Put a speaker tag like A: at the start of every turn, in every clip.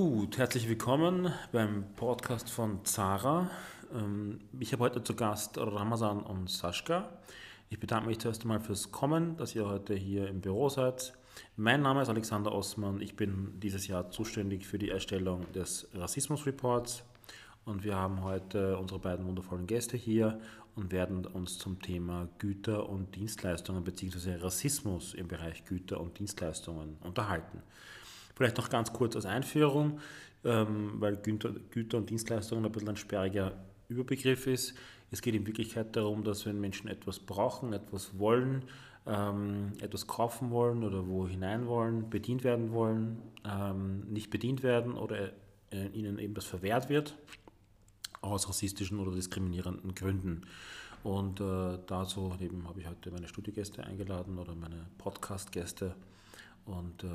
A: Gut, herzlich willkommen beim Podcast von Zara. Ähm, ich habe heute zu Gast Ramazan und Sascha. Ich bedanke mich zuerst einmal fürs Kommen, dass ihr heute hier im Büro seid. Mein Name ist Alexander Osman. Ich bin dieses Jahr zuständig für die Erstellung des Rassismus-Reports. Und wir haben heute unsere beiden wundervollen Gäste hier und werden uns zum Thema Güter und Dienstleistungen bzw. Rassismus im Bereich Güter und Dienstleistungen unterhalten. Vielleicht noch ganz kurz als Einführung, ähm, weil Güter, Güter und Dienstleistungen ein bisschen ein sperriger Überbegriff ist. Es geht in Wirklichkeit darum, dass wenn Menschen etwas brauchen, etwas wollen, ähm, etwas kaufen wollen oder wo hinein wollen, bedient werden wollen, ähm, nicht bedient werden oder äh, ihnen eben das verwehrt wird, aus rassistischen oder diskriminierenden Gründen. Und äh, dazu eben habe ich heute meine Studiogäste eingeladen oder meine Podcast-Gäste und äh,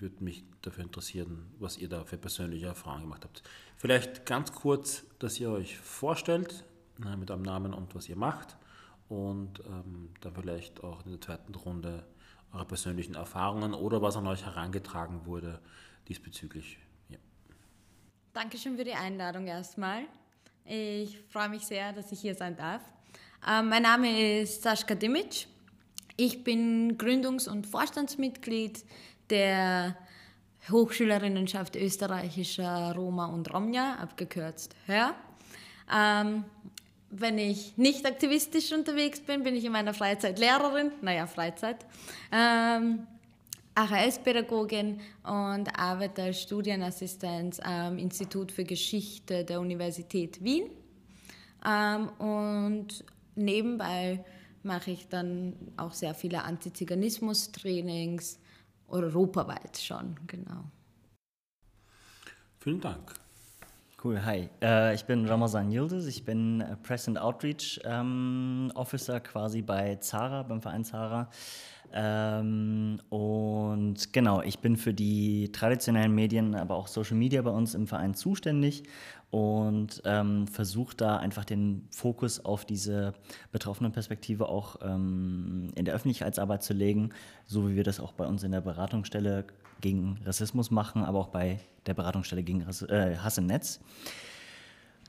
A: würde mich dafür interessieren, was ihr da für persönliche Erfahrungen gemacht habt. Vielleicht ganz kurz, dass ihr euch vorstellt äh, mit eurem Namen und was ihr macht und ähm, dann vielleicht auch in der zweiten Runde eure persönlichen Erfahrungen oder was an euch herangetragen wurde diesbezüglich. Ja.
B: Dankeschön für die Einladung erstmal. Ich freue mich sehr, dass ich hier sein darf. Ähm, mein Name ist Sascha Dimic. Ich bin Gründungs- und Vorstandsmitglied der Hochschülerinnenschaft österreichischer Roma und Romja, abgekürzt HÖR. Ähm, wenn ich nicht aktivistisch unterwegs bin, bin ich in meiner Freizeit Lehrerin, naja, Freizeit, ähm, AHS-Pädagogin und arbeite als Studienassistenz am Institut für Geschichte der Universität Wien. Ähm, und nebenbei mache ich dann auch sehr viele Antiziganismus-Trainings, europaweit schon, genau.
A: Vielen Dank.
C: Cool, hi. Äh, ich bin Ramazan Yildiz, ich bin Press and Outreach ähm, Officer quasi bei Zara, beim Verein Zara. Ähm, und genau, ich bin für die traditionellen Medien, aber auch Social Media bei uns im Verein zuständig und ähm, versuche da einfach den Fokus auf diese betroffenen Perspektive auch ähm, in der Öffentlichkeitsarbeit zu legen, so wie wir das auch bei uns in der Beratungsstelle gegen Rassismus machen, aber auch bei der Beratungsstelle gegen Rass äh, Hass im Netz.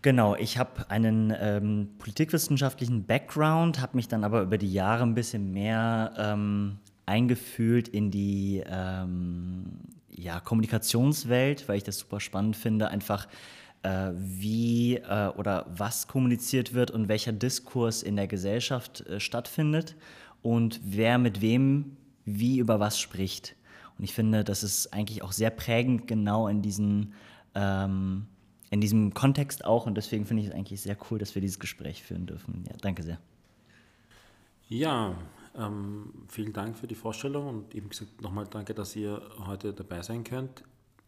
C: Genau, ich habe einen ähm, politikwissenschaftlichen Background, habe mich dann aber über die Jahre ein bisschen mehr ähm, eingefühlt in die ähm, ja, Kommunikationswelt, weil ich das super spannend finde, einfach äh, wie äh, oder was kommuniziert wird und welcher Diskurs in der Gesellschaft äh, stattfindet und wer mit wem wie über was spricht. Und ich finde, das ist eigentlich auch sehr prägend genau in diesen ähm, in diesem Kontext auch und deswegen finde ich es eigentlich sehr cool, dass wir dieses Gespräch führen dürfen. Ja, danke sehr.
A: Ja, ähm, vielen Dank für die Vorstellung und eben gesagt nochmal danke, dass ihr heute dabei sein könnt.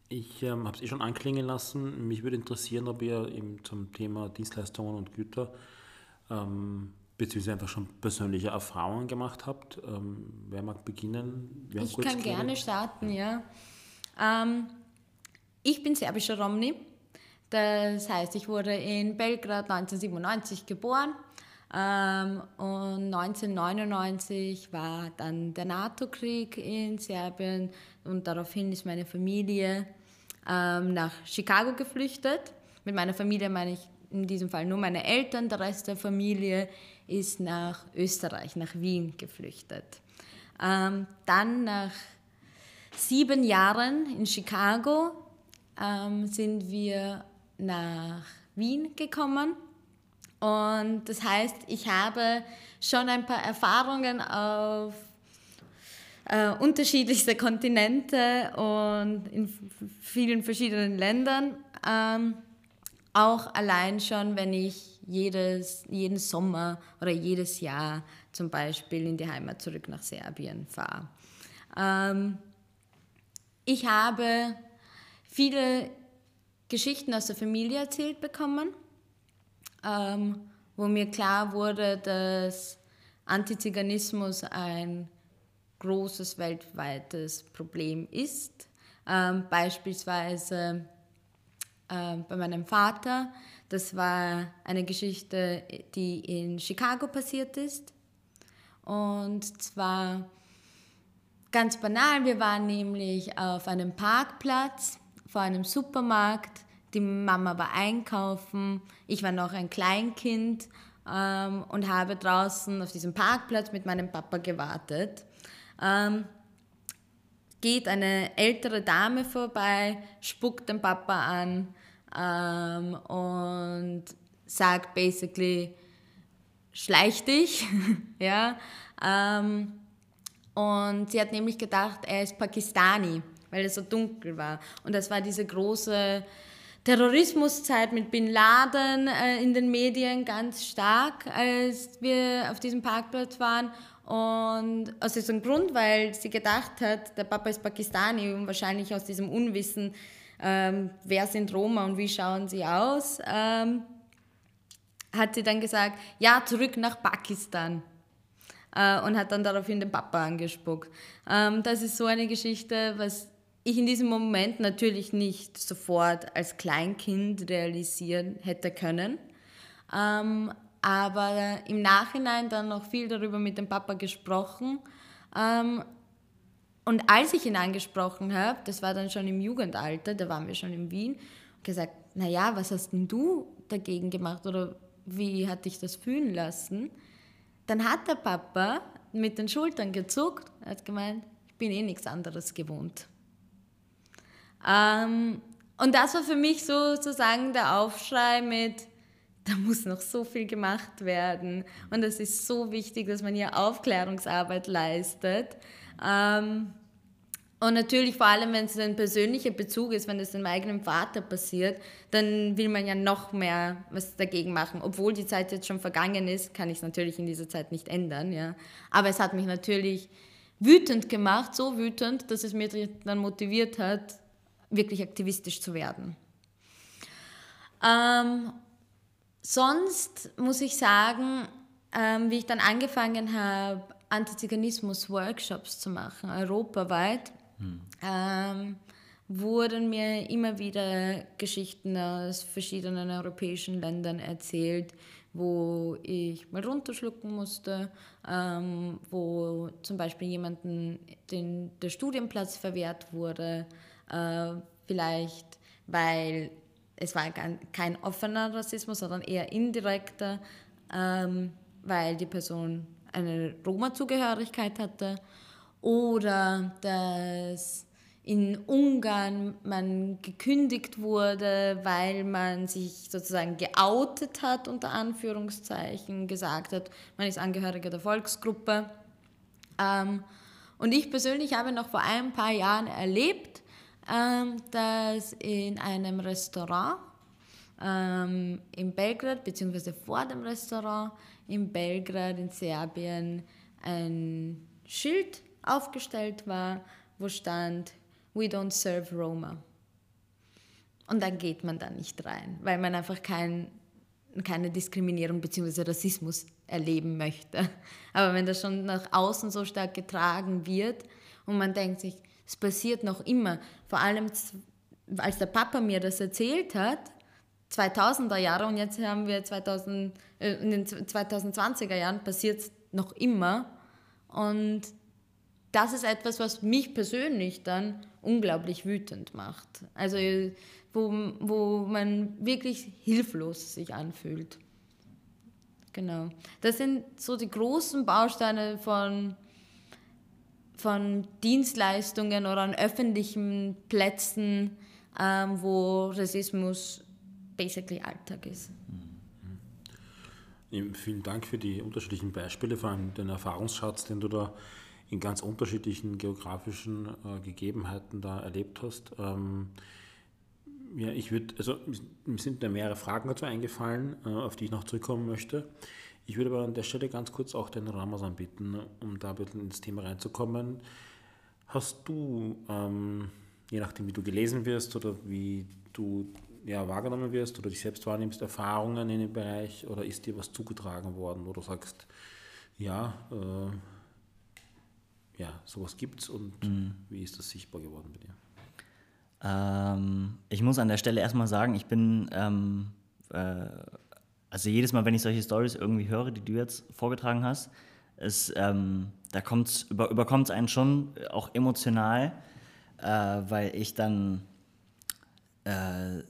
A: Ich ähm, habe es eh schon anklingen lassen. Mich würde interessieren, ob ihr eben zum Thema Dienstleistungen und Güter ähm, beziehungsweise einfach schon persönliche Erfahrungen gemacht habt. Ähm, wer mag beginnen?
B: Wir ich kann gerne starten, ja. Ähm, ich bin serbischer Romni das heißt, ich wurde in Belgrad 1997 geboren ähm, und 1999 war dann der NATO-Krieg in Serbien und daraufhin ist meine Familie ähm, nach Chicago geflüchtet. Mit meiner Familie meine ich in diesem Fall nur meine Eltern, der Rest der Familie ist nach Österreich, nach Wien geflüchtet. Ähm, dann nach sieben Jahren in Chicago ähm, sind wir nach Wien gekommen. Und das heißt, ich habe schon ein paar Erfahrungen auf äh, unterschiedlichste Kontinente und in vielen verschiedenen Ländern. Ähm, auch allein schon, wenn ich jedes, jeden Sommer oder jedes Jahr zum Beispiel in die Heimat zurück nach Serbien fahre. Ähm, ich habe viele Geschichten aus der Familie erzählt bekommen, ähm, wo mir klar wurde, dass Antiziganismus ein großes weltweites Problem ist. Ähm, beispielsweise äh, bei meinem Vater, das war eine Geschichte, die in Chicago passiert ist. Und zwar ganz banal, wir waren nämlich auf einem Parkplatz vor einem Supermarkt. Die Mama war einkaufen. Ich war noch ein Kleinkind ähm, und habe draußen auf diesem Parkplatz mit meinem Papa gewartet. Ähm, geht eine ältere Dame vorbei, spuckt den Papa an ähm, und sagt basically, schleich dich, ja. Ähm, und sie hat nämlich gedacht, er ist Pakistani, weil er so dunkel war. Und das war diese große Terrorismuszeit mit Bin Laden äh, in den Medien ganz stark, als wir auf diesem Parkplatz waren. Und aus diesem Grund, weil sie gedacht hat, der Papa ist Pakistani und wahrscheinlich aus diesem Unwissen, ähm, wer sind Roma und wie schauen sie aus, ähm, hat sie dann gesagt, ja, zurück nach Pakistan. Äh, und hat dann daraufhin den Papa angespuckt. Ähm, das ist so eine Geschichte, was ich in diesem Moment natürlich nicht sofort als Kleinkind realisieren hätte können. Ähm, aber im Nachhinein dann noch viel darüber mit dem Papa gesprochen. Ähm, und als ich ihn angesprochen habe, das war dann schon im Jugendalter, da waren wir schon in Wien, gesagt, naja, was hast denn du dagegen gemacht oder wie hat dich das fühlen lassen? Dann hat der Papa mit den Schultern gezuckt, hat gemeint, ich bin eh nichts anderes gewohnt. Ähm, und das war für mich sozusagen der Aufschrei mit, da muss noch so viel gemacht werden. Und es ist so wichtig, dass man hier Aufklärungsarbeit leistet. Ähm, und natürlich vor allem, wenn es ein persönlicher Bezug ist, wenn es dem eigenen Vater passiert, dann will man ja noch mehr was dagegen machen. Obwohl die Zeit jetzt schon vergangen ist, kann ich es natürlich in dieser Zeit nicht ändern. Ja. Aber es hat mich natürlich wütend gemacht, so wütend, dass es mir dann motiviert hat, wirklich aktivistisch zu werden. Ähm, sonst muss ich sagen, ähm, wie ich dann angefangen habe, Antiziganismus-Workshops zu machen, europaweit, ähm, wurden mir immer wieder Geschichten aus verschiedenen europäischen Ländern erzählt, wo ich mal runterschlucken musste, ähm, wo zum Beispiel jemanden den, der Studienplatz verwehrt wurde, vielleicht weil es war kein offener Rassismus, sondern eher indirekter, ähm, weil die Person eine Roma-Zugehörigkeit hatte oder dass in Ungarn man gekündigt wurde, weil man sich sozusagen geoutet hat, unter Anführungszeichen, gesagt hat, man ist Angehöriger der Volksgruppe. Ähm, und ich persönlich habe noch vor ein paar Jahren erlebt, ähm, dass in einem Restaurant ähm, in Belgrad, beziehungsweise vor dem Restaurant in Belgrad in Serbien, ein Schild aufgestellt war, wo stand, We don't serve Roma. Und dann geht man da nicht rein, weil man einfach kein, keine Diskriminierung bzw. Rassismus erleben möchte. Aber wenn das schon nach außen so stark getragen wird und man denkt sich, es passiert noch immer, vor allem als der Papa mir das erzählt hat, 2000er Jahre und jetzt haben wir 2000, äh, in den 2020er Jahren passiert es noch immer und das ist etwas, was mich persönlich dann unglaublich wütend macht. Also wo, wo man wirklich hilflos sich anfühlt. Genau. Das sind so die großen Bausteine von, von Dienstleistungen oder an öffentlichen Plätzen, ähm, wo Rassismus basically Alltag ist.
A: Vielen Dank für die unterschiedlichen Beispiele, vor allem den Erfahrungsschatz, den du da in ganz unterschiedlichen geografischen äh, Gegebenheiten da erlebt hast. Ähm, ja, ich würde, also mir sind da mehrere Fragen dazu eingefallen, äh, auf die ich noch zurückkommen möchte. Ich würde aber an der Stelle ganz kurz auch den Ramazan bitten, um da ein bisschen ins Thema reinzukommen. Hast du, ähm, je nachdem wie du gelesen wirst oder wie du ja, wahrgenommen wirst oder dich selbst wahrnimmst, Erfahrungen in dem Bereich oder ist dir was zugetragen worden, wo du sagst, ja, äh, ja, sowas gibt es und mhm. wie ist das sichtbar geworden bei dir?
C: Ähm, ich muss an der Stelle erstmal sagen, ich bin, ähm, äh, also jedes Mal, wenn ich solche Stories irgendwie höre, die du jetzt vorgetragen hast, ist, ähm, da über, überkommt es einen schon auch emotional, äh, weil ich dann äh,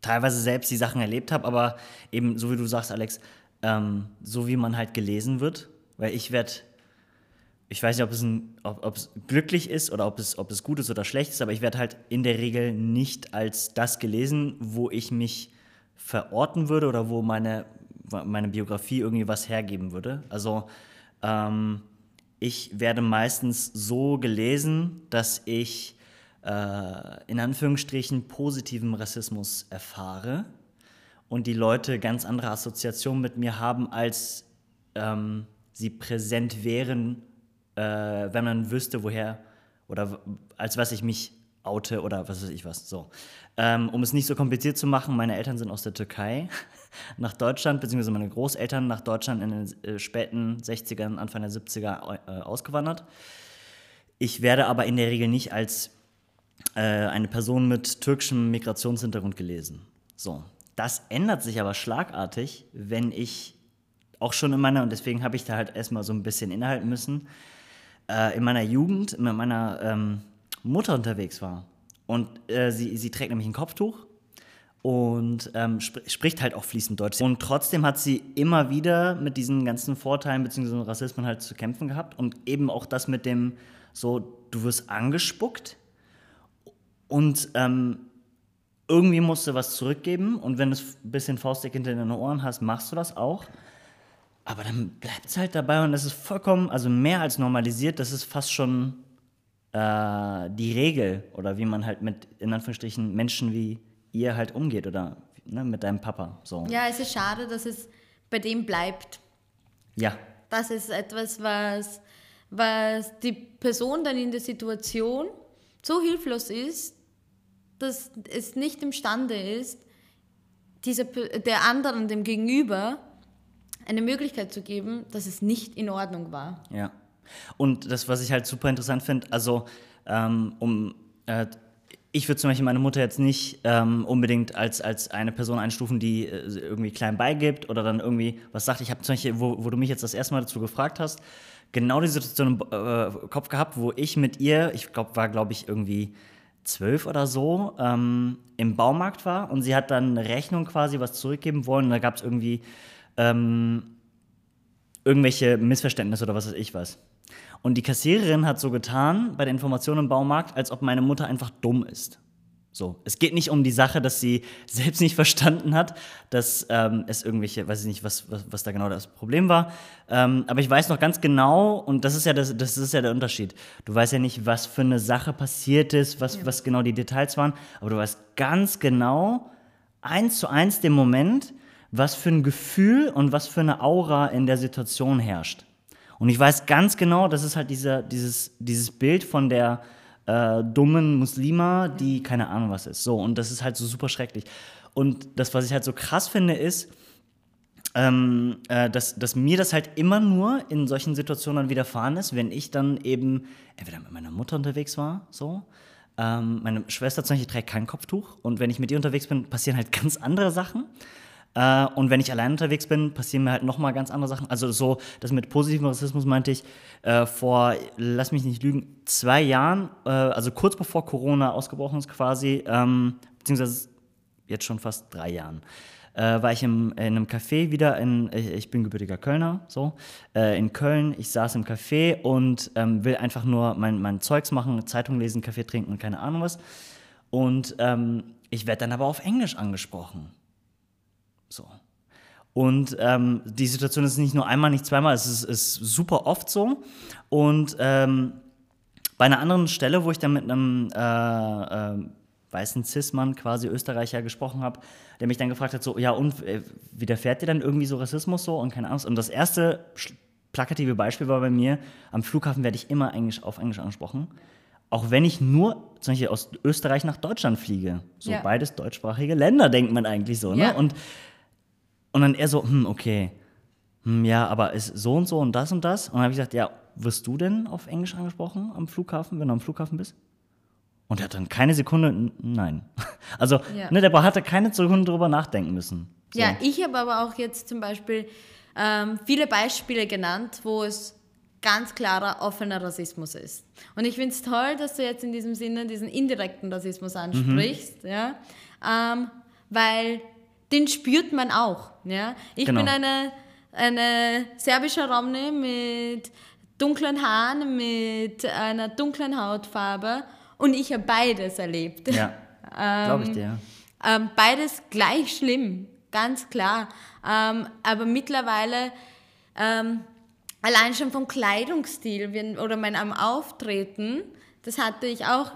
C: teilweise selbst die Sachen erlebt habe, aber eben, so wie du sagst, Alex, ähm, so wie man halt gelesen wird, weil ich werde, ich weiß nicht, ob es, ein, ob, ob es glücklich ist oder ob es, ob es gut ist oder schlecht ist, aber ich werde halt in der Regel nicht als das gelesen, wo ich mich verorten würde oder wo meine, meine Biografie irgendwie was hergeben würde. Also ähm, ich werde meistens so gelesen, dass ich äh, in Anführungsstrichen positiven Rassismus erfahre und die Leute ganz andere Assoziationen mit mir haben, als ähm, sie präsent wären, äh, wenn man wüsste, woher oder als was ich mich oute oder was weiß ich was. So. Ähm, um es nicht so kompliziert zu machen, meine Eltern sind aus der Türkei nach Deutschland, beziehungsweise meine Großeltern nach Deutschland in den äh, späten 60ern, Anfang der 70er äh, ausgewandert. Ich werde aber in der Regel nicht als äh, eine Person mit türkischem Migrationshintergrund gelesen. So. Das ändert sich aber schlagartig, wenn ich auch schon in meiner, und deswegen habe ich da halt erstmal so ein bisschen innehalten müssen, äh, in meiner Jugend mit meiner ähm, Mutter unterwegs war. Und äh, sie, sie trägt nämlich ein Kopftuch und ähm, sp spricht halt auch fließend Deutsch. Und trotzdem hat sie immer wieder mit diesen ganzen Vorteilen bzw. Rassismen halt zu kämpfen gehabt und eben auch das mit dem so, du wirst angespuckt und ähm, irgendwie musst du was zurückgeben und wenn du ein bisschen faustdick hinter den Ohren hast, machst du das auch. Aber dann bleibt es halt dabei und das ist vollkommen, also mehr als normalisiert, das ist fast schon äh, die Regel oder wie man halt mit, in Anführungsstrichen, Menschen wie ihr halt umgeht oder ne, mit deinem Papa. So.
B: Ja, es ist schade, dass es bei dem bleibt.
C: Ja.
B: Das ist etwas, was, was die Person dann in der Situation so hilflos ist, dass es nicht imstande ist, dieser, der anderen, dem Gegenüber, eine Möglichkeit zu geben, dass es nicht in Ordnung war.
C: Ja. Und das, was ich halt super interessant finde, also ähm, um äh, ich würde zum Beispiel meine Mutter jetzt nicht ähm, unbedingt als, als eine Person einstufen, die äh, irgendwie klein beigibt oder dann irgendwie was sagt. Ich habe zum Beispiel, wo, wo du mich jetzt das erste Mal dazu gefragt hast, genau die Situation im äh, Kopf gehabt, wo ich mit ihr, ich glaube, war glaube ich irgendwie zwölf oder so, ähm, im Baumarkt war und sie hat dann eine Rechnung quasi was zurückgeben wollen und da gab es irgendwie ähm, irgendwelche Missverständnisse oder was weiß ich was. Und die Kassiererin hat so getan bei der Information im Baumarkt, als ob meine Mutter einfach dumm ist. So, es geht nicht um die Sache, dass sie selbst nicht verstanden hat, dass ähm, es irgendwelche, weiß ich nicht, was, was, was da genau das Problem war. Ähm, aber ich weiß noch ganz genau, und das ist ja das, das ist ja der Unterschied. Du weißt ja nicht, was für eine Sache passiert ist, was, ja. was genau die Details waren, aber du weißt ganz genau, eins zu eins den Moment, was für ein Gefühl und was für eine Aura in der Situation herrscht. Und ich weiß ganz genau, das ist halt dieser, dieses, dieses Bild von der äh, dummen Muslima, die keine Ahnung was ist. So, und das ist halt so super schrecklich. Und das, was ich halt so krass finde, ist, ähm, äh, dass, dass mir das halt immer nur in solchen Situationen dann widerfahren ist, wenn ich dann eben entweder mit meiner Mutter unterwegs war, so. Ähm, meine Schwester zum Beispiel trägt kein Kopftuch und wenn ich mit ihr unterwegs bin, passieren halt ganz andere Sachen. Äh, und wenn ich allein unterwegs bin, passieren mir halt nochmal ganz andere Sachen. Also so, das mit positivem Rassismus meinte ich äh, vor, lass mich nicht lügen, zwei Jahren, äh, also kurz bevor Corona ausgebrochen ist quasi, ähm, beziehungsweise jetzt schon fast drei Jahren. Äh, war ich im, in einem Café wieder in, ich bin gebürtiger Kölner, so, äh, in Köln. Ich saß im Café und ähm, will einfach nur mein, mein Zeugs machen, Zeitung lesen, Kaffee trinken und keine Ahnung was. Und ähm, ich werde dann aber auf Englisch angesprochen. So. Und ähm, die Situation ist nicht nur einmal, nicht zweimal, es ist, ist super oft so. Und ähm, bei einer anderen Stelle, wo ich dann mit einem äh, äh, weißen Cis-Mann, quasi Österreicher, gesprochen habe, der mich dann gefragt hat, so, ja, und äh, widerfährt dir dann irgendwie so Rassismus so und keine Angst? Und das erste plakative Beispiel war bei mir, am Flughafen werde ich immer Englisch, auf Englisch angesprochen. Auch wenn ich nur zum Beispiel aus Österreich nach Deutschland fliege. So ja. beides deutschsprachige Länder, denkt man eigentlich so. Ne? Ja. Und und dann er so, hm, okay, hm, ja, aber ist so und so und das und das. Und dann habe ich gesagt, ja, wirst du denn auf Englisch angesprochen am Flughafen, wenn du am Flughafen bist? Und er hat dann keine Sekunde, nein. Also, ja. ne, der hatte keine Sekunde drüber nachdenken müssen.
B: So. Ja, ich habe aber auch jetzt zum Beispiel ähm, viele Beispiele genannt, wo es ganz klarer offener Rassismus ist. Und ich finde es toll, dass du jetzt in diesem Sinne diesen indirekten Rassismus ansprichst, mhm. ja, ähm, weil den spürt man auch. Ja? Ich genau. bin eine, eine serbische Romne mit dunklen Haaren, mit einer dunklen Hautfarbe und ich habe beides erlebt.
C: Ja, ähm, glaube ich dir.
B: Ähm, beides gleich schlimm, ganz klar. Ähm, aber mittlerweile ähm, allein schon vom Kleidungsstil oder meinem Auftreten, das hatte ich auch,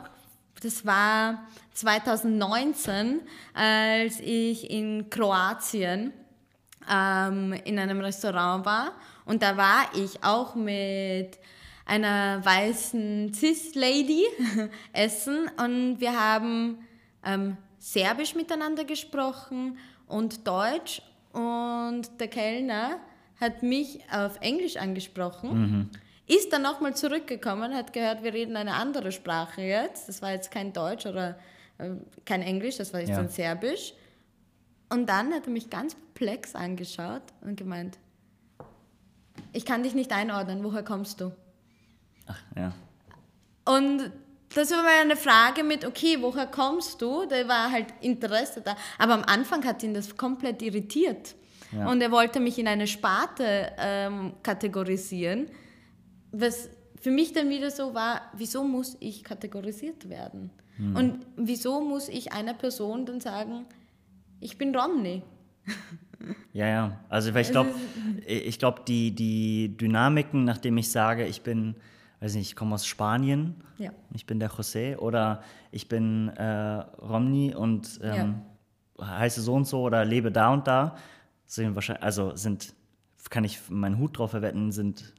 B: das war 2019, als ich in Kroatien ähm, in einem Restaurant war. Und da war ich auch mit einer weißen Cis-Lady essen und wir haben ähm, Serbisch miteinander gesprochen und Deutsch und der Kellner hat mich auf Englisch angesprochen, mhm. Ist dann nochmal zurückgekommen, hat gehört, wir reden eine andere Sprache jetzt. Das war jetzt kein Deutsch oder äh, kein Englisch, das war jetzt ja. dann Serbisch. Und dann hat er mich ganz perplex angeschaut und gemeint, ich kann dich nicht einordnen, woher kommst du?
C: Ach, ja.
B: Und das war mal eine Frage mit, okay, woher kommst du? Da war halt Interesse da. Aber am Anfang hat ihn das komplett irritiert. Ja. Und er wollte mich in eine Sparte ähm, kategorisieren, was für mich dann wieder so war, wieso muss ich kategorisiert werden? Mhm. Und wieso muss ich einer Person dann sagen, ich bin Romney?
C: Ja, ja. Also ich glaube, ich glaube, die, die Dynamiken, nachdem ich sage, ich bin, weiß nicht, ich komme aus Spanien, ja. ich bin der José oder ich bin äh, Romney und ähm, ja. heiße so und so oder lebe da und da, sind wahrscheinlich, also sind, kann ich meinen Hut drauf verwetten, sind.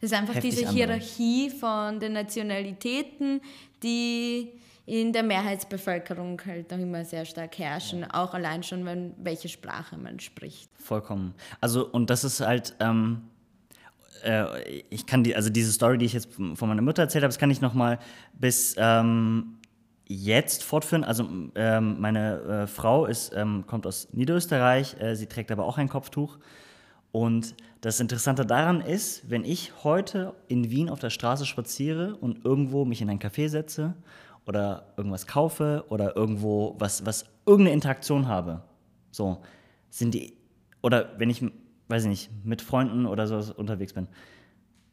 B: Das ist einfach diese andere. Hierarchie von den Nationalitäten, die in der Mehrheitsbevölkerung halt noch immer sehr stark herrschen, auch allein schon, wenn welche Sprache man spricht.
C: Vollkommen. Also, und das ist halt, ähm, äh, ich kann die, also diese Story, die ich jetzt von meiner Mutter erzählt habe, das kann ich nochmal bis ähm, jetzt fortführen. Also ähm, meine äh, Frau ist, ähm, kommt aus Niederösterreich, äh, sie trägt aber auch ein Kopftuch. Und das Interessante daran ist, wenn ich heute in Wien auf der Straße spaziere und irgendwo mich in ein Café setze oder irgendwas kaufe oder irgendwo was, was irgendeine Interaktion habe, so sind die, oder wenn ich, weiß ich nicht, mit Freunden oder so unterwegs bin,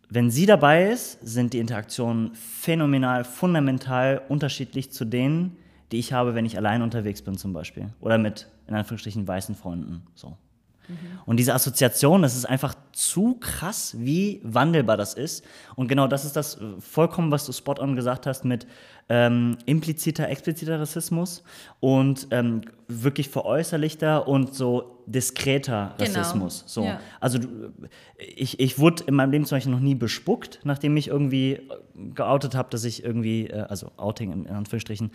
C: wenn sie dabei ist, sind die Interaktionen phänomenal, fundamental unterschiedlich zu denen, die ich habe, wenn ich allein unterwegs bin zum Beispiel. Oder mit, in Anführungsstrichen, weißen Freunden. So. Und diese Assoziation, das ist einfach zu krass, wie wandelbar das ist. Und genau das ist das äh, vollkommen, was du spot on gesagt hast mit ähm, impliziter, expliziter Rassismus und ähm, wirklich veräußerlichter und so diskreter genau. Rassismus. Genau. So. Ja. Also ich, ich wurde in meinem Leben zum Beispiel noch nie bespuckt, nachdem ich irgendwie äh, geoutet habe, dass ich irgendwie, äh, also Outing in Anführungsstrichen,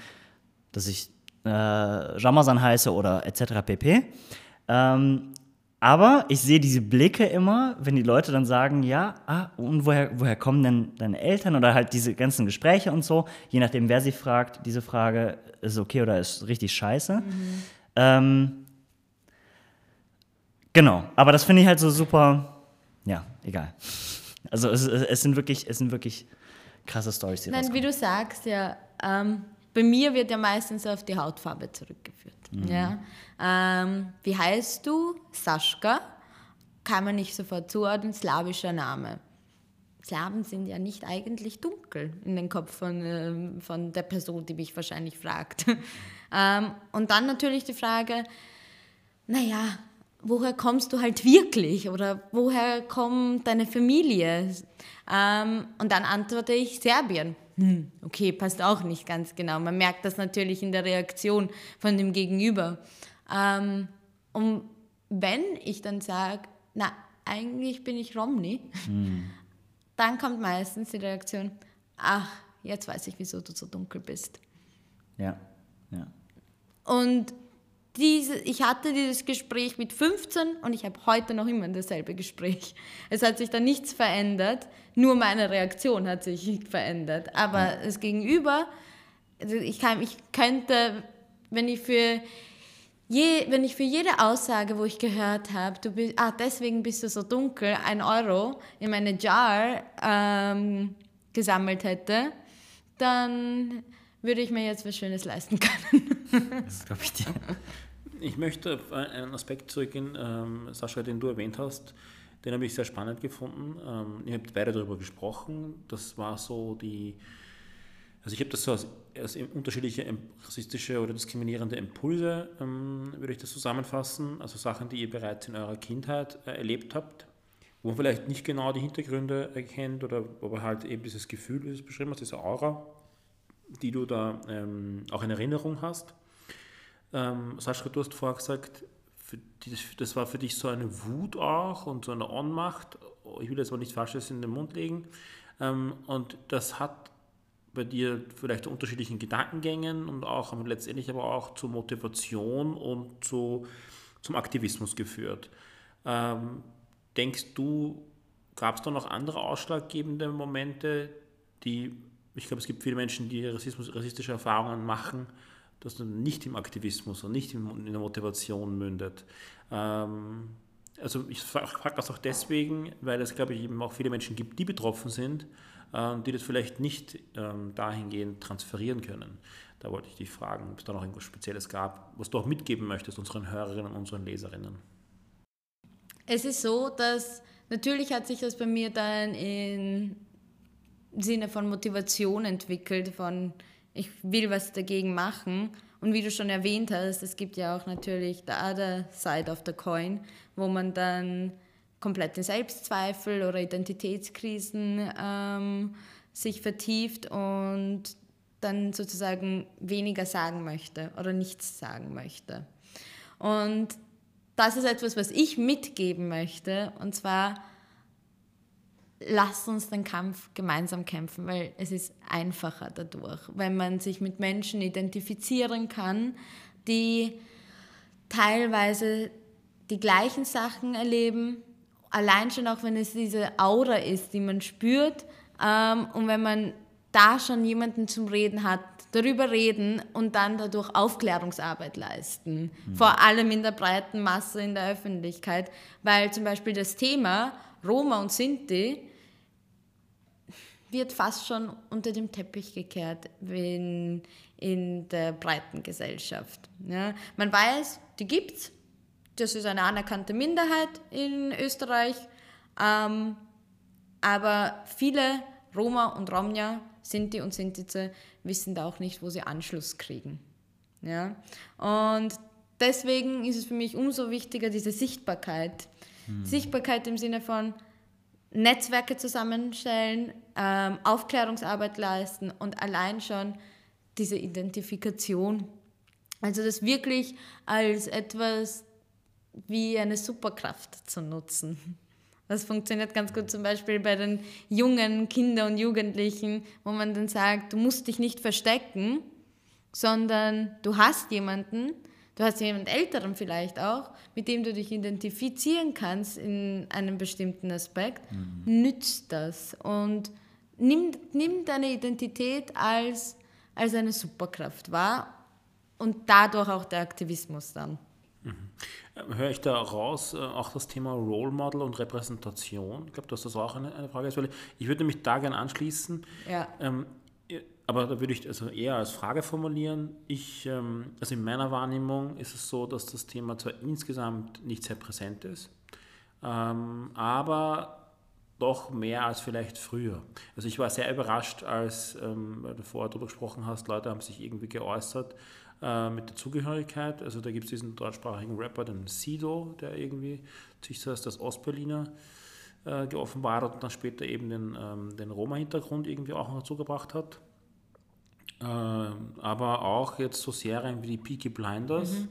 C: dass ich äh, Ramazan heiße oder etc. pp. Ähm, aber ich sehe diese Blicke immer, wenn die Leute dann sagen, ja, ah, und woher, woher kommen denn deine Eltern? Oder halt diese ganzen Gespräche und so, je nachdem, wer sie fragt, diese Frage ist okay oder ist richtig scheiße. Mhm. Ähm, genau, aber das finde ich halt so super, ja, egal. Also es, es, sind wirklich, es sind wirklich krasse Storys,
B: die Nein, wie du sagst, ja, ähm, bei mir wird ja meistens auf die Hautfarbe zurückgeführt. Mhm. Ja? Ähm, wie heißt du? Saschka. Kann man nicht sofort zuordnen, slawischer Name. Slawen sind ja nicht eigentlich dunkel in den Kopf von, äh, von der Person, die mich wahrscheinlich fragt. ähm, und dann natürlich die Frage, naja, woher kommst du halt wirklich oder woher kommt deine Familie? Ähm, und dann antworte ich Serbien hm, okay, passt auch nicht ganz genau. Man merkt das natürlich in der Reaktion von dem Gegenüber. Ähm, und wenn ich dann sage, na, eigentlich bin ich Romney, mhm. dann kommt meistens die Reaktion, ach, jetzt weiß ich, wieso du so dunkel bist.
C: Ja, ja.
B: Und diese, ich hatte dieses Gespräch mit 15 und ich habe heute noch immer dasselbe Gespräch. Es hat sich da nichts verändert, nur meine Reaktion hat sich verändert. Aber ja. das Gegenüber, also ich, kann, ich könnte, wenn ich für je, wenn ich für jede Aussage, wo ich gehört habe, du bist, ah, deswegen bist du so dunkel, ein Euro in meine Jar ähm, gesammelt hätte, dann würde ich mir jetzt was Schönes leisten können. das glaube ich
A: dir. Ich möchte auf einen Aspekt zurückgehen, ähm, Sascha, den du erwähnt hast. Den habe ich sehr spannend gefunden. Ähm, ihr habt beide darüber gesprochen. Das war so die, also ich habe das so als, als unterschiedliche rassistische oder diskriminierende Impulse, ähm, würde ich das zusammenfassen. Also Sachen, die ihr bereits in eurer Kindheit äh, erlebt habt, wo man vielleicht nicht genau die Hintergründe erkennt oder aber halt eben dieses Gefühl, wie du es beschrieben hast, diese Aura, die du da ähm, auch in Erinnerung hast. Ähm, Sascha, du hast vorher gesagt, die, das war für dich so eine Wut auch und so eine Ohnmacht. Ich will jetzt aber nicht Falsches in den Mund legen. Ähm, und das hat bei dir vielleicht unterschiedlichen Gedankengängen und auch letztendlich aber auch zur Motivation und zu, zum Aktivismus geführt. Ähm, denkst du, gab es da noch andere ausschlaggebende Momente, die, ich glaube, es gibt viele Menschen, die Rassismus, rassistische Erfahrungen machen, dass dann nicht im Aktivismus und nicht in der Motivation mündet. Ähm, also ich frage das auch deswegen, weil es, glaube ich, eben auch viele Menschen gibt, die betroffen sind ähm, die das vielleicht nicht ähm, dahingehend transferieren können. Da wollte ich dich fragen, ob es da noch irgendwas Spezielles gab, was du auch mitgeben möchtest unseren Hörerinnen und unseren Leserinnen.
B: Es ist so, dass natürlich hat sich das bei mir dann im Sinne von Motivation entwickelt, von ich will was dagegen machen. Und wie du schon erwähnt hast, es gibt ja auch natürlich the other side of the coin, wo man dann komplette Selbstzweifel oder Identitätskrisen ähm, sich vertieft und dann sozusagen weniger sagen möchte oder nichts sagen möchte. Und das ist etwas, was ich mitgeben möchte. Und zwar, lasst uns den Kampf gemeinsam kämpfen, weil es ist einfacher dadurch, wenn man sich mit Menschen identifizieren kann, die teilweise die gleichen Sachen erleben, allein schon auch, wenn es diese Aura ist, die man spürt ähm, und wenn man da schon jemanden zum Reden hat, darüber reden und dann dadurch Aufklärungsarbeit leisten. Mhm. Vor allem in der breiten Masse in der Öffentlichkeit, weil zum Beispiel das Thema Roma und Sinti wird fast schon unter dem Teppich gekehrt in, in der breiten Gesellschaft. Ja, man weiß, die gibt es, das ist eine anerkannte Minderheit in Österreich. Ähm, aber viele Roma und Romja, Sinti und Sintize, wissen da auch nicht, wo sie Anschluss kriegen. Ja? Und deswegen ist es für mich umso wichtiger, diese Sichtbarkeit. Hm. Sichtbarkeit im Sinne von Netzwerke zusammenstellen, ähm, Aufklärungsarbeit leisten und allein schon diese Identifikation. Also das wirklich als etwas wie eine Superkraft zu nutzen. Das funktioniert ganz gut zum Beispiel bei den jungen Kindern und Jugendlichen, wo man dann sagt, du musst dich nicht verstecken, sondern du hast jemanden, du hast jemanden Älteren vielleicht auch, mit dem du dich identifizieren kannst in einem bestimmten Aspekt, mhm. nützt das und nimm, nimm deine Identität als, als eine Superkraft wahr und dadurch auch der Aktivismus dann.
A: Mhm. Höre ich da raus, äh, auch das Thema Role Model und Repräsentation? Ich glaube, dass das auch eine, eine Frage ist, ich würde mich da gerne anschließen. Ja. Ähm, aber da würde ich also eher als Frage formulieren. Ich, ähm, also in meiner Wahrnehmung ist es so, dass das Thema zwar insgesamt nicht sehr präsent ist, ähm, aber doch mehr als vielleicht früher. Also ich war sehr überrascht, als, ähm, weil du vorher darüber gesprochen hast, Leute haben sich irgendwie geäußert, äh, mit der Zugehörigkeit. Also da gibt es diesen deutschsprachigen Rapper, den Sido, der irgendwie sich so als das Ostberliner äh, geoffenbart hat und dann später eben den, den Roma-Hintergrund irgendwie auch noch dazugebracht hat. Äh, aber auch jetzt so Serien wie die Peaky Blinders. Mhm.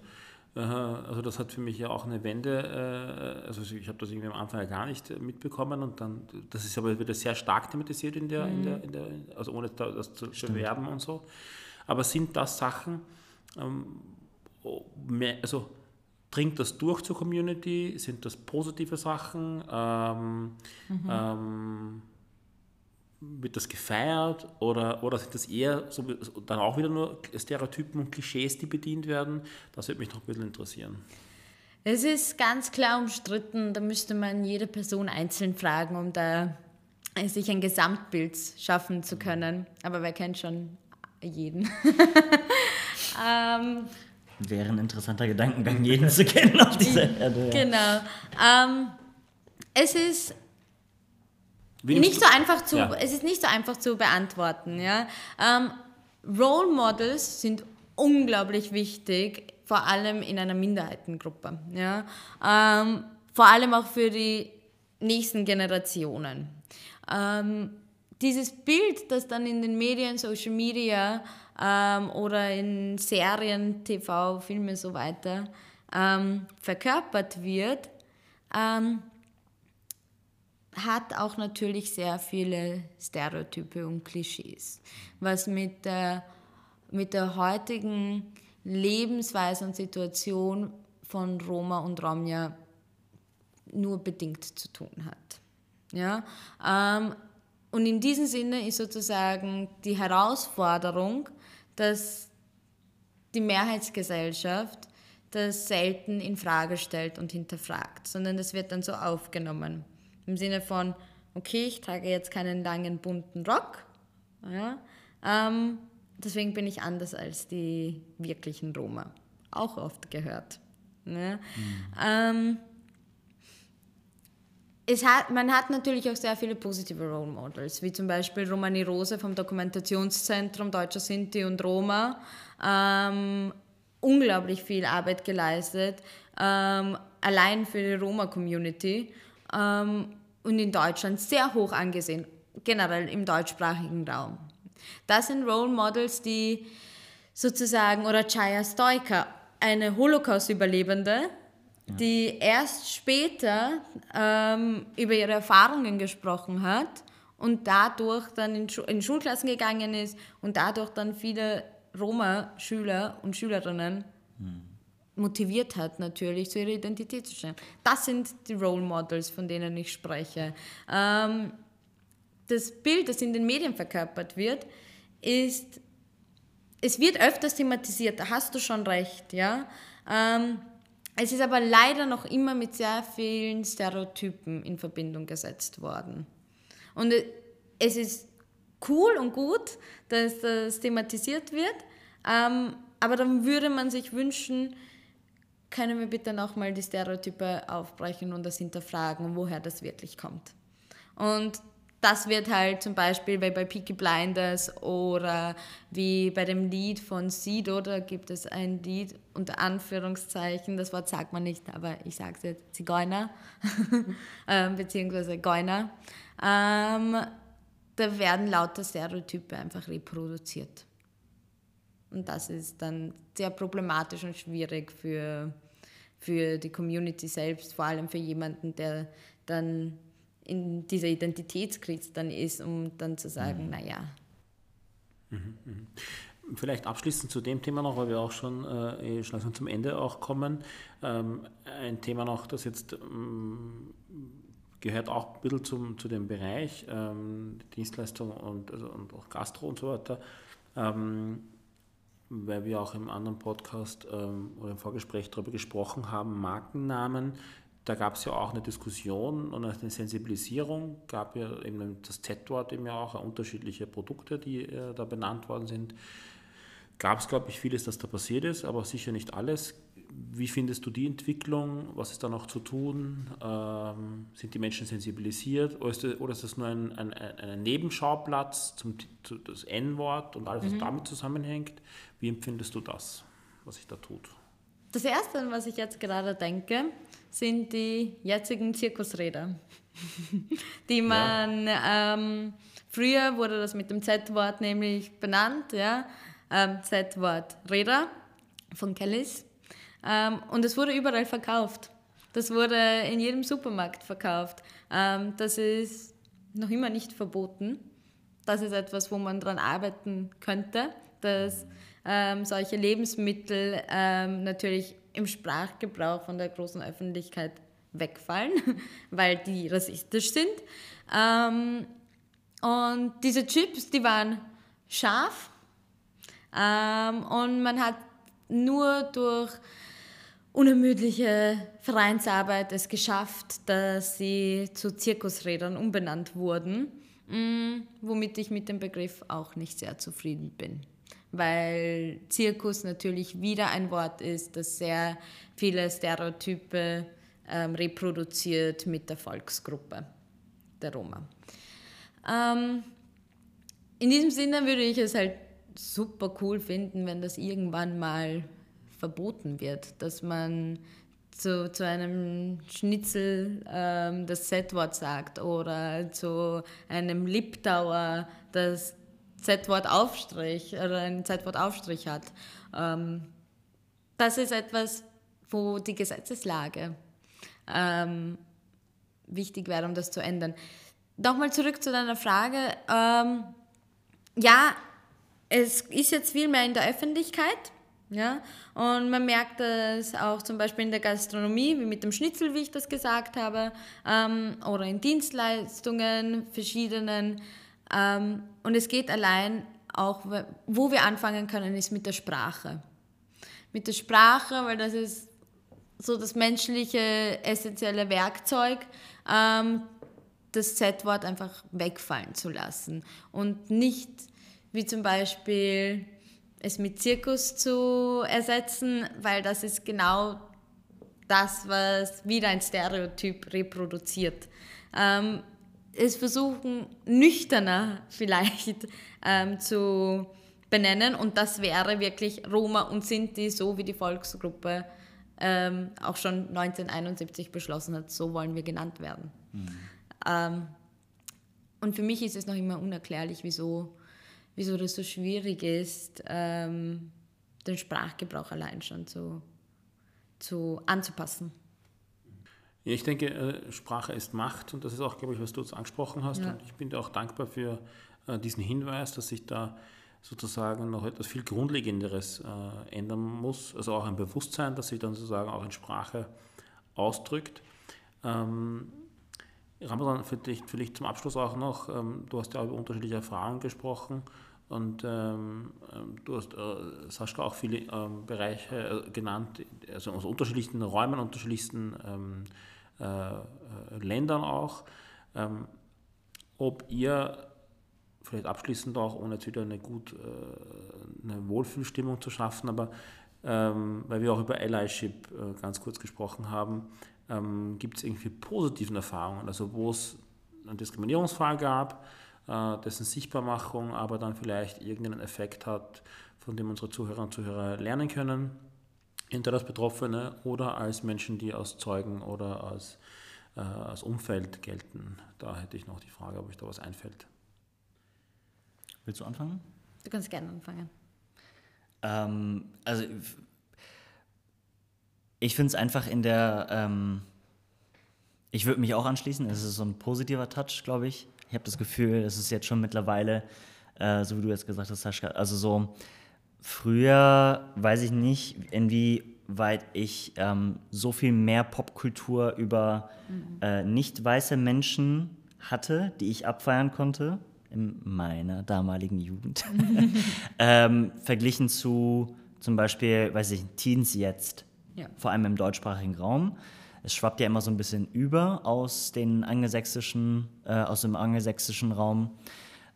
A: Also das hat für mich ja auch eine Wende, äh, also ich habe das irgendwie am Anfang ja gar nicht mitbekommen und dann, das ist aber wieder sehr stark thematisiert in der, mhm. in der, in der also ohne das zu bewerben und so. Aber sind das Sachen, ähm, also dringt das durch zur Community? Sind das positive Sachen? Ähm, mhm. ähm, wird das gefeiert oder, oder sind das eher so, dann auch wieder nur Stereotypen und Klischees, die bedient werden? Das würde mich noch ein bisschen interessieren.
B: Es ist ganz klar umstritten, da müsste man jede Person einzeln fragen, um da sich ein Gesamtbild schaffen zu können. Aber wer kennt schon jeden?
C: ähm, Wäre ein interessanter Gedankengang, jeden zu kennen auf dieser Erde.
B: Genau. Ähm, es ist nicht so einfach zu, ja. es ist nicht so einfach zu beantworten. Ja? Ähm, Role Models sind unglaublich wichtig, vor allem in einer Minderheitengruppe. Ja? Ähm, vor allem auch für die nächsten Generationen. Ähm, dieses Bild, das dann in den Medien, Social Media ähm, oder in Serien, TV, Filme so weiter ähm, verkörpert wird, ähm, hat auch natürlich sehr viele Stereotype und Klischees, was mit der, mit der heutigen Lebensweise und Situation von Roma und Romja nur bedingt zu tun hat. Ja? Ähm, und in diesem Sinne ist sozusagen die Herausforderung, dass die Mehrheitsgesellschaft das selten in Frage stellt und hinterfragt, sondern das wird dann so aufgenommen. Im Sinne von, okay, ich trage jetzt keinen langen bunten Rock, ja, ähm, deswegen bin ich anders als die wirklichen Roma. Auch oft gehört. Ne? Mhm. Ähm, es hat, man hat natürlich auch sehr viele positive Role Models, wie zum Beispiel Romani Rose vom Dokumentationszentrum Deutscher Sinti und Roma. Ähm, unglaublich viel Arbeit geleistet, ähm, allein für die Roma-Community ähm, und in Deutschland sehr hoch angesehen, generell im deutschsprachigen Raum. Das sind Role Models, die sozusagen, oder Chaya Stoika, eine Holocaust-Überlebende, die erst später ähm, über ihre Erfahrungen gesprochen hat und dadurch dann in, Schu in Schulklassen gegangen ist und dadurch dann viele Roma-Schüler und Schülerinnen hm. Motiviert hat, natürlich zu ihrer Identität zu stellen. Das sind die Role Models, von denen ich spreche. Ähm, das Bild, das in den Medien verkörpert wird, ist, es wird öfters thematisiert, da hast du schon recht, ja. Ähm, es ist aber leider noch immer mit sehr vielen Stereotypen in Verbindung gesetzt worden. Und es ist cool und gut, dass das thematisiert wird, ähm, aber dann würde man sich wünschen, können wir bitte nochmal die Stereotype aufbrechen und das hinterfragen, woher das wirklich kommt. Und das wird halt zum Beispiel bei, bei Peaky Blinders oder wie bei dem Lied von Sido, da gibt es ein Lied unter Anführungszeichen, das Wort sagt man nicht, aber ich sage es jetzt, Zigeuner, ähm, beziehungsweise Geuner. Ähm, da werden lauter Stereotype einfach reproduziert. Und das ist dann sehr problematisch und schwierig für, für die Community selbst, vor allem für jemanden, der dann in dieser Identitätskrise dann ist, um dann zu sagen, mhm. naja.
A: Mhm, mhm. Vielleicht abschließend zu dem Thema noch, weil wir auch schon, äh, eh langsam zum Ende auch kommen. Ähm, ein Thema noch, das jetzt ähm, gehört auch ein bisschen zum, zu dem Bereich ähm, Dienstleistung und, also, und auch Gastro und so weiter, ähm, weil wir auch im anderen Podcast ähm, oder im Vorgespräch darüber gesprochen haben, Markennamen da gab es ja auch eine Diskussion und eine Sensibilisierung. gab ja eben das Z-Wort eben ja auch unterschiedliche Produkte, die äh, da benannt worden sind. Gab es, glaube ich, vieles, das da passiert ist, aber sicher nicht alles. Wie findest du die Entwicklung? Was ist da noch zu tun? Ähm, sind die Menschen sensibilisiert? Oder ist das, oder ist das nur ein, ein, ein Nebenschauplatz zum zu, das N-Wort und alles, was mhm. damit zusammenhängt? Wie empfindest du das, was sich da tut?
B: Das Erste, an was ich jetzt gerade denke, sind die jetzigen Zirkusräder, die man, ja. ähm, früher wurde das mit dem Z-Wort nämlich benannt, ja, ähm, Z-Wort Räder von Kellys. Ähm, und es wurde überall verkauft. Das wurde in jedem Supermarkt verkauft. Ähm, das ist noch immer nicht verboten. Das ist etwas, wo man dran arbeiten könnte, dass ähm, solche Lebensmittel natürlich im Sprachgebrauch von der großen Öffentlichkeit wegfallen, weil die rassistisch sind. Ähm, und diese Chips, die waren scharf ähm, und man hat nur durch unermüdliche Vereinsarbeit es geschafft, dass sie zu Zirkusrädern umbenannt wurden, mm, womit ich mit dem Begriff auch nicht sehr zufrieden bin. Weil Zirkus natürlich wieder ein Wort ist, das sehr viele Stereotype ähm, reproduziert mit der Volksgruppe der Roma. Ähm, in diesem Sinne würde ich es halt super cool finden, wenn das irgendwann mal verboten wird, dass man zu, zu einem Schnitzel ähm, das Z-Wort sagt oder zu einem Liptauer das Z-Wort Aufstrich oder ein Z-Wort Aufstrich hat. Ähm, das ist etwas, wo die Gesetzeslage ähm, wichtig wäre, um das zu ändern. Nochmal zurück zu deiner Frage. Ähm, ja, es ist jetzt viel mehr in der Öffentlichkeit. Ja? Und man merkt das auch zum Beispiel in der Gastronomie, wie mit dem Schnitzel, wie ich das gesagt habe, ähm, oder in Dienstleistungen, verschiedenen. Ähm, und es geht allein auch, wo wir anfangen können, ist mit der Sprache. Mit der Sprache, weil das ist so das menschliche essentielle Werkzeug, ähm, das Z-Wort einfach wegfallen zu lassen und nicht wie zum Beispiel es mit Zirkus zu ersetzen, weil das ist genau das, was wieder ein Stereotyp reproduziert. Ähm, es versuchen nüchterner vielleicht ähm, zu benennen und das wäre wirklich Roma und Sinti, so wie die Volksgruppe ähm, auch schon 1971 beschlossen hat, so wollen wir genannt werden. Mhm. Ähm, und für mich ist es noch immer unerklärlich, wieso wieso das so schwierig ist, ähm, den Sprachgebrauch allein schon zu, zu anzupassen.
A: Ja, ich denke, äh, Sprache ist Macht und das ist auch, glaube ich, was du jetzt angesprochen hast. Ja. Und ich bin dir auch dankbar für äh, diesen Hinweis, dass sich da sozusagen noch etwas viel Grundlegenderes äh, ändern muss. Also auch ein Bewusstsein, das sich dann sozusagen auch in Sprache ausdrückt. Ähm, Ramadan, für dich, für dich zum Abschluss auch noch, ähm, du hast ja über unterschiedliche Erfahrungen gesprochen und ähm, ähm, du hast, äh, Sascha, auch viele ähm, Bereiche äh, genannt, also aus unterschiedlichen Räumen, unterschiedlichsten ähm, äh, äh, Ländern auch. Ähm, ob ihr vielleicht abschließend auch, ohne jetzt wieder eine gut äh, eine Wohlfühlstimmung zu schaffen, aber weil wir auch über Allyship äh, ganz kurz gesprochen haben, ähm, gibt es irgendwie positiven Erfahrungen, also wo es einen Diskriminierungsfall gab, äh, dessen Sichtbarmachung aber dann vielleicht irgendeinen Effekt hat, von dem unsere Zuhörer und Zuhörer lernen können, entweder als Betroffene oder als Menschen, die als Zeugen oder als, äh, als Umfeld gelten. Da hätte ich noch die Frage, ob euch da was einfällt.
C: Willst du anfangen?
B: Du kannst gerne anfangen.
C: Ähm, also ich finde es einfach in der, ähm, ich würde mich auch anschließen, es ist so ein positiver Touch, glaube ich. Ich habe das Gefühl, es ist jetzt schon mittlerweile, äh, so wie du jetzt gesagt hast, Sascha, also so, früher weiß ich nicht, inwieweit ich ähm, so viel mehr Popkultur über mhm. äh, nicht weiße Menschen hatte, die ich abfeiern konnte in meiner damaligen Jugend, ähm, verglichen zu zum Beispiel, weiß ich, Teens jetzt ja. vor allem im deutschsprachigen Raum. Es schwappt ja immer so ein bisschen über aus, den angelsächsischen, äh, aus dem angelsächsischen Raum.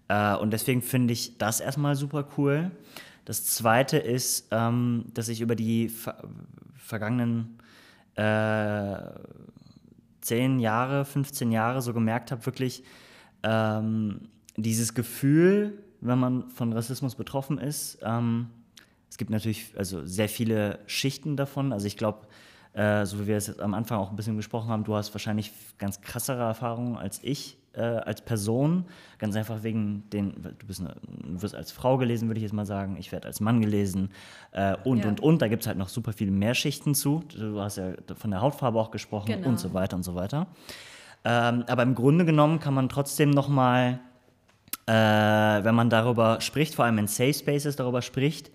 C: Äh, und deswegen finde ich das erstmal super cool. Das Zweite ist, ähm, dass ich über die ver vergangenen äh, 10 Jahre, 15 Jahre so gemerkt habe, wirklich ähm, dieses Gefühl, wenn man von Rassismus betroffen ist, ähm, es gibt natürlich also sehr viele Schichten davon. Also ich glaube, äh, so wie wir es am Anfang auch ein bisschen gesprochen haben, du hast wahrscheinlich ganz krassere Erfahrungen als ich äh, als Person. Ganz einfach wegen den, du, bist eine, du wirst als Frau gelesen, würde ich jetzt mal sagen. Ich werde als Mann gelesen äh, und, ja. und, und. Da gibt es halt noch super viele mehr Schichten zu. Du hast ja von der Hautfarbe auch gesprochen genau. und so weiter und so weiter. Ähm, aber im Grunde genommen kann man trotzdem noch mal, äh, wenn man darüber spricht, vor allem in Safe Spaces darüber spricht,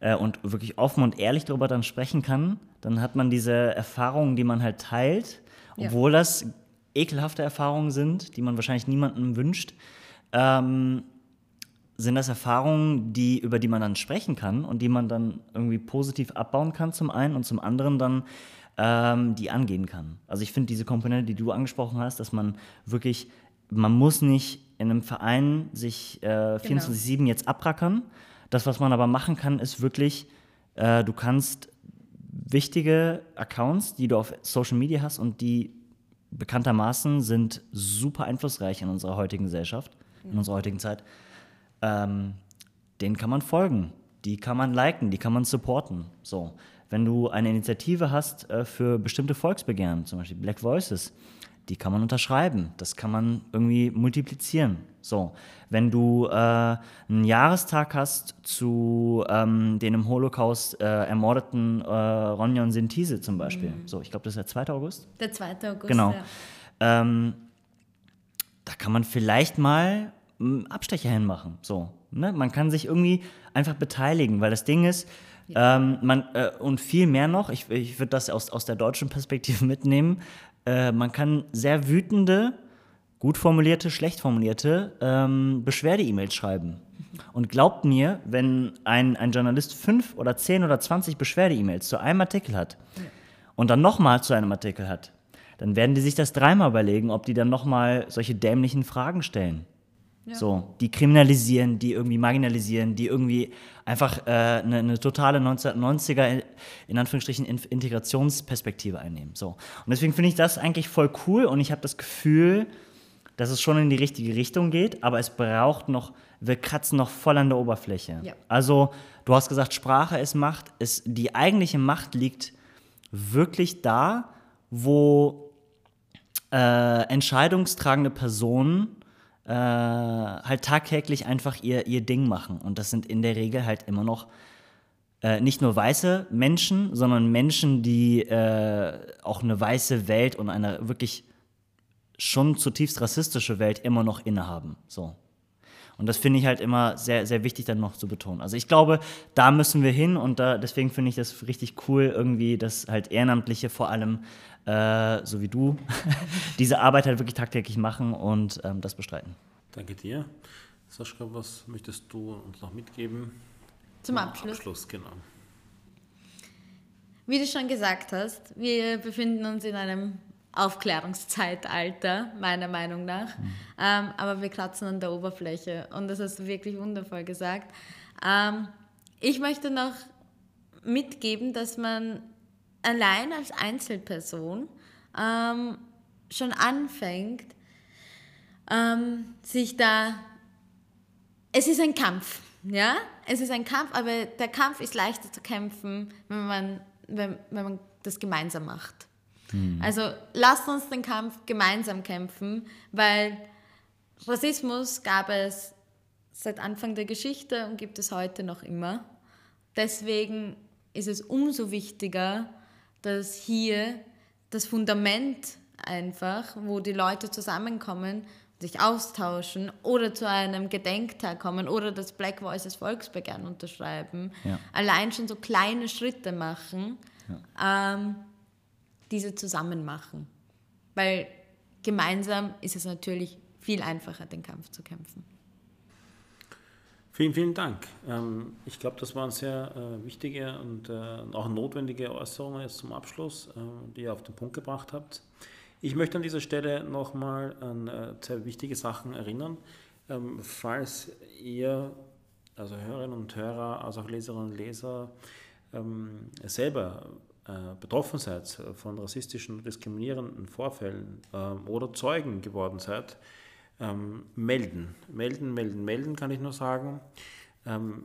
C: äh, und wirklich offen und ehrlich darüber dann sprechen kann, dann hat man diese Erfahrungen, die man halt teilt, obwohl ja. das ekelhafte Erfahrungen sind, die man wahrscheinlich niemandem wünscht, ähm, sind das Erfahrungen, die, über die man dann sprechen kann und die man dann irgendwie positiv abbauen kann zum einen und zum anderen dann ähm, die angehen kann. Also ich finde diese Komponente, die du angesprochen hast, dass man wirklich, man muss nicht in einem Verein sich äh, 24-7 genau. jetzt abrackern. Das, was man aber machen kann, ist wirklich, äh, du kannst wichtige Accounts, die du auf Social Media hast und die bekanntermaßen sind super einflussreich in unserer heutigen Gesellschaft, in unserer heutigen Zeit, ähm, denen kann man folgen, die kann man liken, die kann man supporten. So, wenn du eine Initiative hast äh, für bestimmte Volksbegehren, zum Beispiel Black Voices, die kann man unterschreiben, das kann man irgendwie multiplizieren. So, wenn du äh, einen Jahrestag hast zu ähm, den im Holocaust äh, ermordeten äh, Ronja Sintise zum Beispiel, mhm. so, ich glaube, das ist der 2. August.
B: Der 2. August,
C: genau. Ja. Ähm, da kann man vielleicht mal einen Abstecher hinmachen. So, ne? Man kann sich irgendwie einfach beteiligen, weil das Ding ist, ja. ähm, man, äh, und viel mehr noch, ich, ich würde das aus, aus der deutschen Perspektive mitnehmen, äh, man kann sehr wütende, gut formulierte, schlecht formulierte ähm, Beschwerde-E-Mails schreiben. Und glaubt mir, wenn ein, ein Journalist fünf oder zehn oder zwanzig Beschwerde-E-Mails zu einem Artikel hat ja. und dann nochmal zu einem Artikel hat, dann werden die sich das dreimal überlegen, ob die dann nochmal solche dämlichen Fragen stellen. Ja. So, die kriminalisieren, die irgendwie marginalisieren, die irgendwie einfach äh, eine, eine, totale 1990er, in Anführungsstrichen, Integrationsperspektive einnehmen. So. Und deswegen finde ich das eigentlich voll cool und ich habe das Gefühl, dass es schon in die richtige Richtung geht, aber es braucht noch, wir kratzen noch voll an der Oberfläche. Ja. Also, du hast gesagt, Sprache ist Macht. Ist, die eigentliche Macht liegt wirklich da, wo äh, entscheidungstragende Personen äh, halt tagtäglich einfach ihr, ihr Ding machen. Und das sind in der Regel halt immer noch äh, nicht nur weiße Menschen, sondern Menschen, die äh, auch eine weiße Welt und eine wirklich schon zutiefst rassistische Welt immer noch innehaben. So. Und das finde ich halt immer sehr, sehr wichtig dann noch zu betonen. Also ich glaube, da müssen wir hin und da, deswegen finde ich das richtig cool, irgendwie, dass halt Ehrenamtliche vor allem äh, so wie du, diese Arbeit halt wirklich tagtäglich machen und ähm, das bestreiten.
A: Danke dir. Sascha, was möchtest du uns noch mitgeben?
B: Zum Abschluss.
A: Abschluss, genau.
B: Wie du schon gesagt hast, wir befinden uns in einem Aufklärungszeitalter, meiner Meinung nach. Mhm. Ähm, aber wir kratzen an der Oberfläche und das hast du wirklich wundervoll gesagt. Ähm, ich möchte noch mitgeben, dass man allein als Einzelperson ähm, schon anfängt, ähm, sich da, es ist ein Kampf, ja, es ist ein Kampf, aber der Kampf ist leichter zu kämpfen, wenn man, wenn, wenn man das gemeinsam macht. Mhm. Also lasst uns den Kampf gemeinsam kämpfen, weil Rassismus gab es seit Anfang der Geschichte und gibt es heute noch immer. Deswegen ist es umso wichtiger, dass hier das Fundament einfach, wo die Leute zusammenkommen, sich austauschen oder zu einem Gedenktag kommen oder das Black Voices Volksbegehren unterschreiben, ja. allein schon so kleine Schritte machen, ja. ähm, diese zusammen machen. Weil gemeinsam ist es natürlich viel einfacher, den Kampf zu kämpfen.
A: Vielen, vielen Dank. Ähm, ich glaube, das waren sehr äh, wichtige und äh, auch notwendige Äußerungen jetzt zum Abschluss, äh, die ihr auf den Punkt gebracht habt. Ich möchte an dieser Stelle nochmal an zwei wichtige Sachen erinnern. Ähm, falls ihr, also Hörerinnen und Hörer, also auch Leserinnen und Leser, ähm, selber betroffen seid von rassistischen und diskriminierenden Vorfällen oder Zeugen geworden seid, ähm, melden. Melden, melden, melden kann ich nur sagen. Ähm,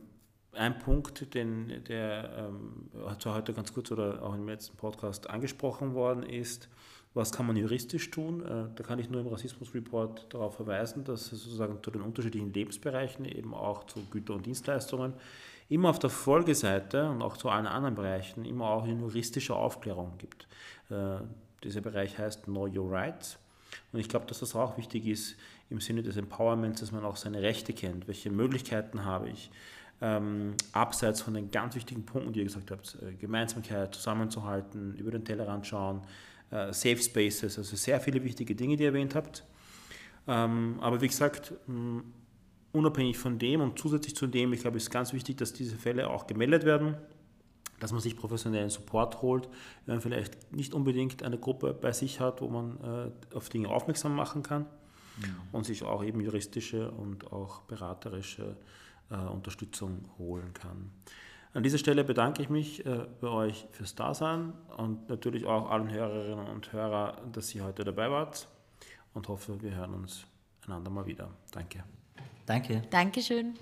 A: ein Punkt, den, der ähm, zwar heute ganz kurz oder auch im letzten Podcast angesprochen worden ist, was kann man juristisch tun? Äh, da kann ich nur im Rassismus-Report darauf verweisen, dass es sozusagen zu den unterschiedlichen Lebensbereichen, eben auch zu Güter- und Dienstleistungen, immer auf der Folgeseite und auch zu allen anderen Bereichen immer auch eine juristische Aufklärung gibt. Äh, dieser Bereich heißt Know Your Rights. Und ich glaube, dass das auch wichtig ist, im Sinne des Empowerments, dass man auch seine Rechte kennt, welche Möglichkeiten habe ich, ähm, abseits von den ganz wichtigen Punkten, die ihr gesagt habt, äh, Gemeinsamkeit, zusammenzuhalten, über den Tellerrand schauen, äh, Safe Spaces, also sehr viele wichtige Dinge, die ihr erwähnt habt. Ähm, aber wie gesagt, mh, unabhängig von dem und zusätzlich zu dem, ich glaube, es ist ganz wichtig, dass diese Fälle auch gemeldet werden, dass man sich professionellen Support holt, wenn man vielleicht nicht unbedingt eine Gruppe bei sich hat, wo man äh, auf Dinge aufmerksam machen kann mhm. und sich auch eben juristische und auch beraterische äh, Unterstützung holen kann. An dieser Stelle bedanke ich mich äh, bei euch fürs Dasein und natürlich auch allen Hörerinnen und Hörern, dass ihr heute dabei wart und hoffe, wir hören uns einander mal wieder. Danke.
C: Danke.
B: Dankeschön.